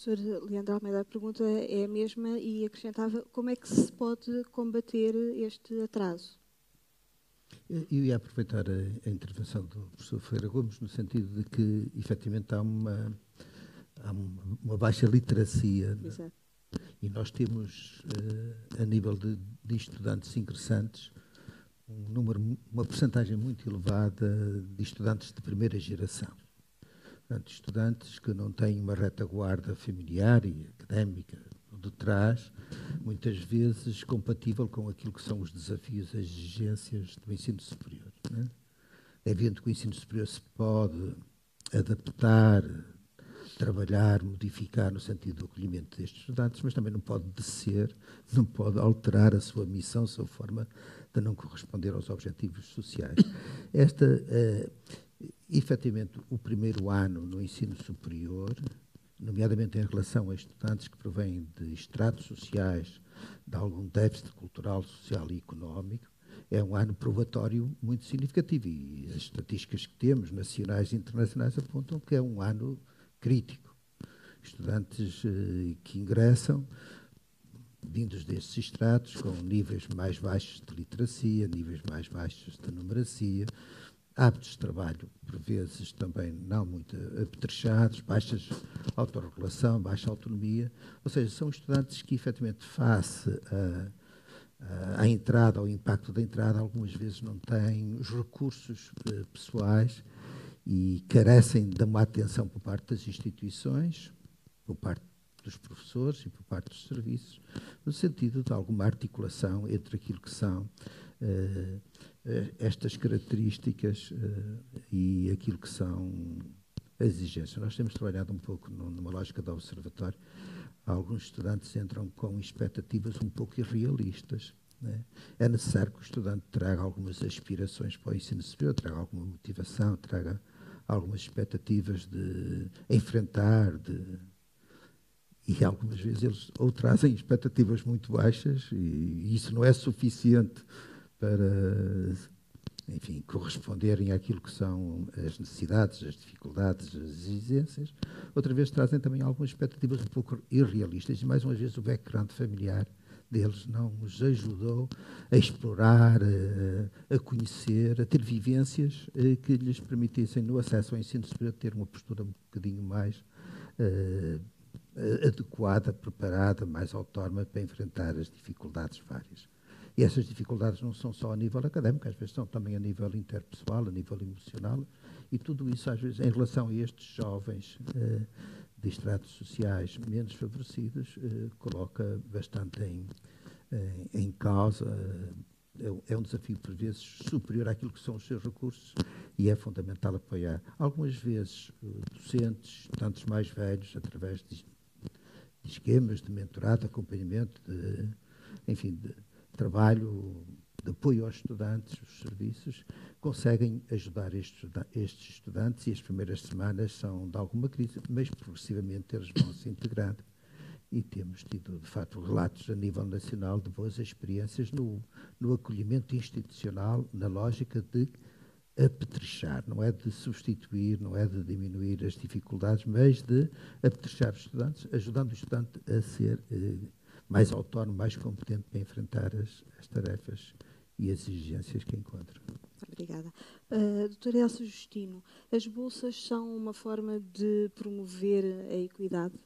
professor Leandro Almeida, a pergunta é a mesma e acrescentava como é que se pode combater este atraso? Eu ia aproveitar a, a intervenção do professor Ferreira Gomes no sentido de que, efetivamente, há uma, há uma, baixa literacia. Né? Exato. E nós temos, uh, a nível de, de, estudantes ingressantes, um número, uma porcentagem muito elevada de estudantes de primeira geração. Portanto, estudantes que não têm uma retaguarda familiar e académica de trás, muitas vezes compatível com aquilo que são os desafios, as exigências do ensino superior. Né? É evidente que o ensino superior se pode adaptar, trabalhar, modificar no sentido do acolhimento destes estudantes, mas também não pode descer, não pode alterar a sua missão, a sua forma de não corresponder aos objetivos sociais. Esta, uh, efetivamente, o primeiro ano no ensino superior, nomeadamente em relação a estudantes que provêm de estratos sociais de algum déficit cultural, social e económico, é um ano probatório muito significativo. E as estatísticas que temos, nacionais e internacionais, apontam que é um ano crítico. Estudantes eh, que ingressam vindos destes estratos, com níveis mais baixos de literacia, níveis mais baixos de numeracia, hábitos de trabalho, por vezes, também não muito apetrechados, baixas autorregulação, baixa autonomia. Ou seja, são estudantes que, efetivamente, face à entrada, ao impacto da entrada, algumas vezes não têm os recursos eh, pessoais e carecem de uma atenção por parte das instituições, por parte dos professores e por parte dos serviços, no sentido de alguma articulação entre aquilo que são uh, estas características uh, e aquilo que são as exigências. Nós temos trabalhado um pouco numa lógica de observatório. Alguns estudantes entram com expectativas um pouco irrealistas. Né? É necessário que o estudante traga algumas aspirações para o ensino superior, traga alguma motivação, traga algumas expectativas de enfrentar, de e algumas vezes eles ou trazem expectativas muito baixas e isso não é suficiente para enfim, corresponderem àquilo que são as necessidades, as dificuldades, as exigências. Outra vez trazem também algumas expectativas um pouco irrealistas e mais uma vez o background familiar deles não os ajudou a explorar, a, a conhecer, a ter vivências eh, que lhes permitissem, no acesso ao ensino superior, ter uma postura um bocadinho mais uh, adequada, preparada, mais autónoma para enfrentar as dificuldades várias. E essas dificuldades não são só a nível académico, às vezes são também a nível interpessoal, a nível emocional, e tudo isso, às vezes, em relação a estes jovens uh, de estratos sociais menos favorecidos, uh, coloca bastante em, uh, em causa. É, é um desafio, por vezes, superior àquilo que são os seus recursos e é fundamental apoiar. Algumas vezes, docentes, tantos mais velhos, através de de esquemas de mentorado, acompanhamento, de, enfim, de trabalho, de apoio aos estudantes, os serviços, conseguem ajudar estes, estudantes e as primeiras semanas são de alguma crise, mas progressivamente eles vão se integrando. E temos tido, de facto, relatos a nível nacional de boas experiências no, no acolhimento institucional, na lógica de apetrechar, não é de substituir, não é de diminuir as dificuldades, mas de apetrechar os estudantes, ajudando o estudante a ser eh, mais autónomo, mais competente para enfrentar as, as, tarefas e as exigências que encontra. Obrigada. Uh, doutora Elsa Justino, as bolsas são uma forma de promover a equidade?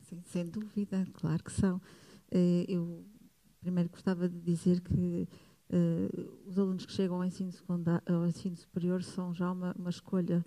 Sim, sem dúvida, claro que são. Uh, eu primeiro gostava de dizer que Uh, os alunos que chegam ao ensino, ao ensino superior são já uma, uma escolha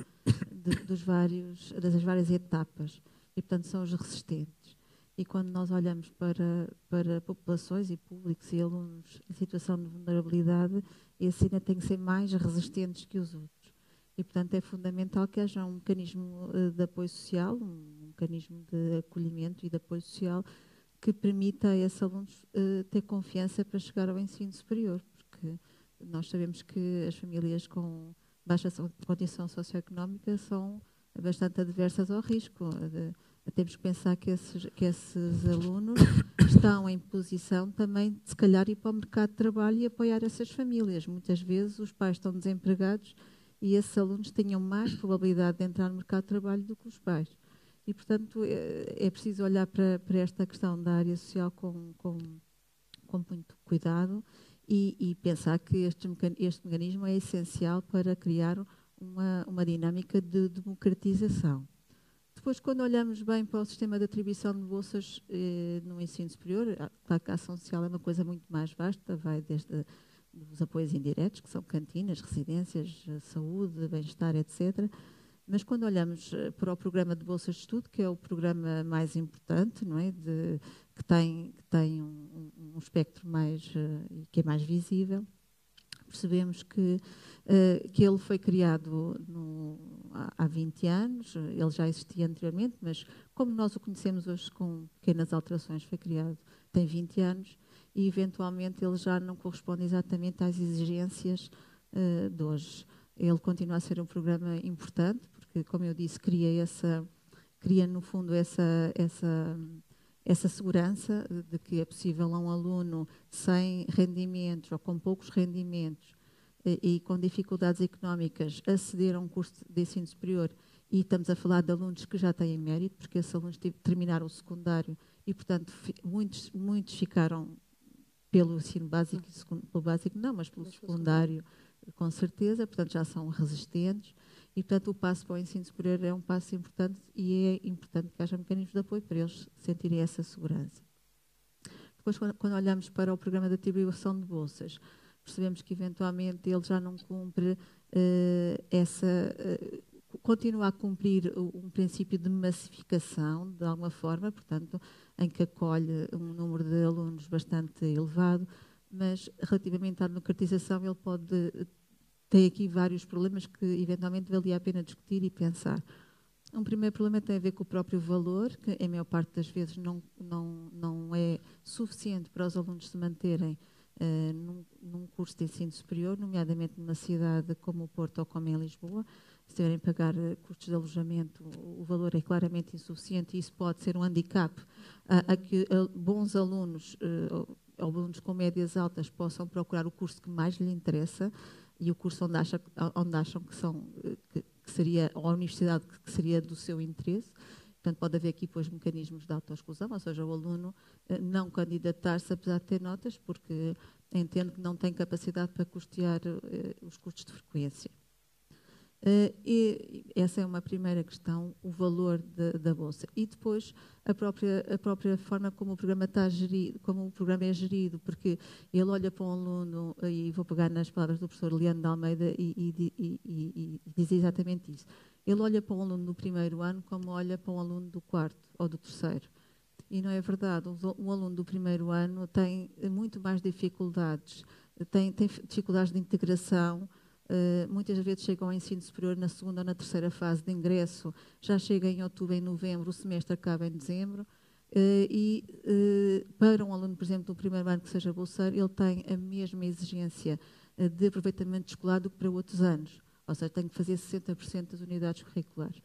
de, dos vários, das várias etapas e, portanto, são os resistentes. E quando nós olhamos para, para populações e públicos e alunos em situação de vulnerabilidade, esses ainda têm que ser mais resistentes que os outros. E, portanto, é fundamental que haja um mecanismo uh, de apoio social, um mecanismo de acolhimento e de apoio social que permita a esses alunos uh, ter confiança para chegar ao ensino superior porque nós sabemos que as famílias com baixa condição socioeconómica são bastante adversas ao risco. Temos que pensar que esses, que esses alunos estão em posição também de, se calhar, ir para o mercado de trabalho e apoiar essas famílias. Muitas vezes os pais estão desempregados e esses alunos tenham mais probabilidade de entrar no mercado de trabalho do que os pais. E, portanto, é, é preciso olhar para, para, esta questão da área social com, com, com muito cuidado e, e, pensar que este, este mecanismo é essencial para criar uma, uma dinâmica de democratização. Depois, quando olhamos bem para o sistema de atribuição de bolsas eh, no ensino superior, claro que a ação social é uma coisa muito mais vasta, vai desde os apoios indiretos, que são cantinas, residências, saúde, bem-estar, etc. Mas quando olhamos eh, para o programa de bolsas de estudo, que é o programa mais importante, não é, de, que tem, que tem um, um espectro mais uh, que é mais visível, percebemos que uh, que ele foi criado no, há, há 20 anos. Ele já existia anteriormente, mas como nós o conhecemos hoje com pequenas alterações, foi criado tem 20 anos e eventualmente ele já não corresponde exatamente às exigências uh, de hoje. Ele continua a ser um programa importante porque, como eu disse, cria essa, cria no fundo essa essa essa segurança de que é possível a um aluno sem rendimentos ou com poucos rendimentos e, e com dificuldades económicas aceder a um curso de ensino superior. E estamos a falar de alunos que já têm mérito, porque esses alunos terminaram o secundário e, portanto, muitos, muitos ficaram pelo ensino básico, pelo básico não, mas pelo secundário, com certeza, portanto já são resistentes e, portanto, o passo para o ensino superior é um passo importante e é importante que haja mecanismos de apoio para eles sentirem essa segurança. Depois, quando, olhamos para o programa de atribuição de bolsas, percebemos que, eventualmente, ele já não cumpre uh, essa... Uh, continua a cumprir um princípio de massificação, de alguma forma, portanto, em que acolhe um número de alunos bastante elevado, mas relativamente à democratização ele pode ter aqui vários problemas que eventualmente valia a pena discutir e pensar. Um primeiro problema tem a ver com o próprio valor, que em maior parte das vezes não, não, não é suficiente para os alunos se manterem uh, num, num, curso de ensino superior, nomeadamente numa cidade como o Porto ou como em Lisboa. Se tiverem que pagar uh, custos de alojamento, o valor é claramente insuficiente e isso pode ser um handicap a, a que bons alunos, uh, alunos com médias altas, possam procurar o curso que mais lhe interessa e o curso onde, acha, onde acham que, são, que, que seria, ou a universidade que seria do seu interesse. Portanto, pode haver aqui depois mecanismos de autoexclusão, ou seja, o aluno eh, não candidatar-se apesar de ter notas, porque entende que não tem capacidade para custear eh, os custos de frequência. Uh, e essa é uma primeira questão, o valor de, da bolsa. E depois a própria, a própria forma como o programa está gerido, como o programa é gerido, porque ele olha para um aluno, e vou pegar nas palavras do professor Leandro de Almeida e, e, e, e diz exatamente isso. Ele olha para um aluno do primeiro ano como olha para um aluno do quarto ou do terceiro. E não é verdade. Um aluno do primeiro ano tem muito mais dificuldades, tem, tem dificuldades de integração, Uh, muitas vezes chegam ao ensino superior na segunda ou na terceira fase de ingresso, já chega em outubro, em novembro, o semestre acaba em dezembro. Uh, e uh, para um aluno, por exemplo, do primeiro ano que seja bolseiro, ele tem a mesma exigência de aproveitamento escolar do que para outros anos. Ou seja, tem que fazer 60% das unidades curriculares.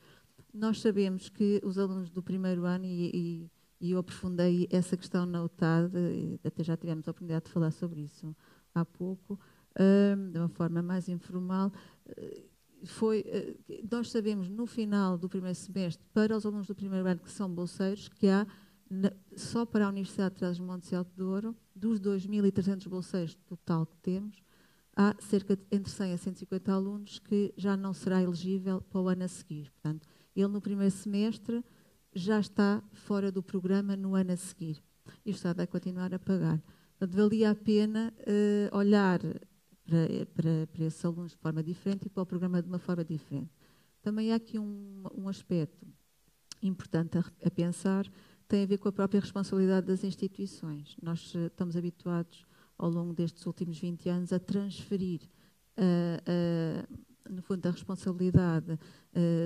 Nós sabemos que os alunos do primeiro ano, e, e, e eu aprofundei essa questão na UTAD, até já tivemos a oportunidade de falar sobre isso há pouco, de uma forma mais informal, eh, foi, eh, nós sabemos no final do primeiro semestre, para os alunos do primeiro ano que são bolseiros, que há, só para a Universidade de Trás-os-Montes e Alto Douro, dos 2.300 bolseiros total que temos, há cerca de entre 100 a 150 alunos que já não será elegível para o ano a seguir. Portanto, ele no primeiro semestre já está fora do programa no ano a seguir. E o Estado vai continuar a pagar. Portanto, valia a pena uh, olhar para, para, para esses alunos de forma diferente e para o programa de uma forma diferente. Também há aqui um, um aspecto importante a, a, pensar, tem a ver com a própria responsabilidade das instituições. Nós uh, estamos habituados, ao longo destes últimos 20 anos, a transferir, uh, uh, no fundo, a responsabilidade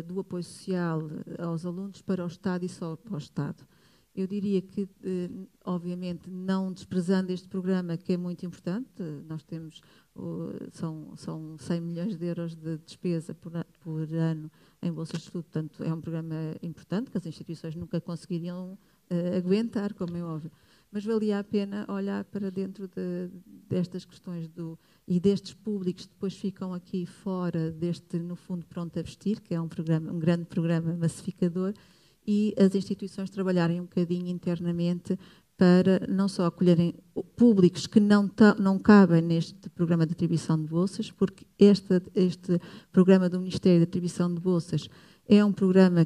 do apoio social aos alunos para o Estado e só para o Estado. Eu diria que, obviamente, não desprezando este programa, que é muito importante, nós temos são, são 100 milhões de euros de despesa por, por ano em bolsas de estudo, portanto é um programa importante que as instituições nunca conseguiriam uh, aguentar, como é óbvio. Mas valia a pena olhar para dentro de, destas questões do, e destes públicos que depois ficam aqui fora deste, no fundo, Pronto a Vestir, que é um, programa, um grande programa massificador, e as instituições trabalharem um bocadinho internamente para não só acolherem públicos que não, não cabem neste programa de atribuição de bolsas, porque este, este programa do Ministério de Atribuição de Bolsas é um programa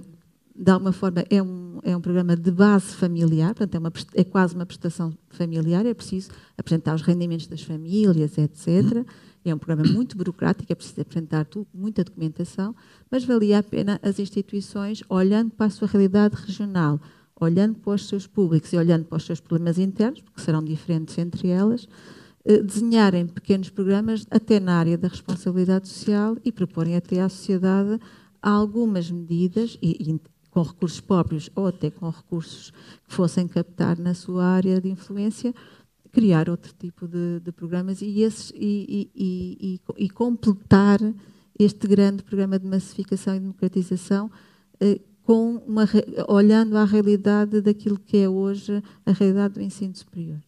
de alguma forma, é um, é um programa de base familiar, portanto, é, uma, é quase uma prestação familiar, é preciso apresentar os rendimentos das famílias, etc. É um programa muito burocrático, é preciso apresentar tudo, muita documentação, mas valia a pena as instituições, olhando para a sua realidade regional, olhando para os seus públicos e olhando para os seus problemas internos, porque serão diferentes entre elas, eh, desenharem pequenos programas até na área da responsabilidade social e proporem até à sociedade algumas medidas e, com recursos próprios ou até com recursos que fossem captar na sua área de influência, criar outro tipo de, de programas e, esses, e, e, e, completar este grande programa de massificação e democratização eh, com uma, olhando à realidade daquilo que é hoje a realidade do ensino superior.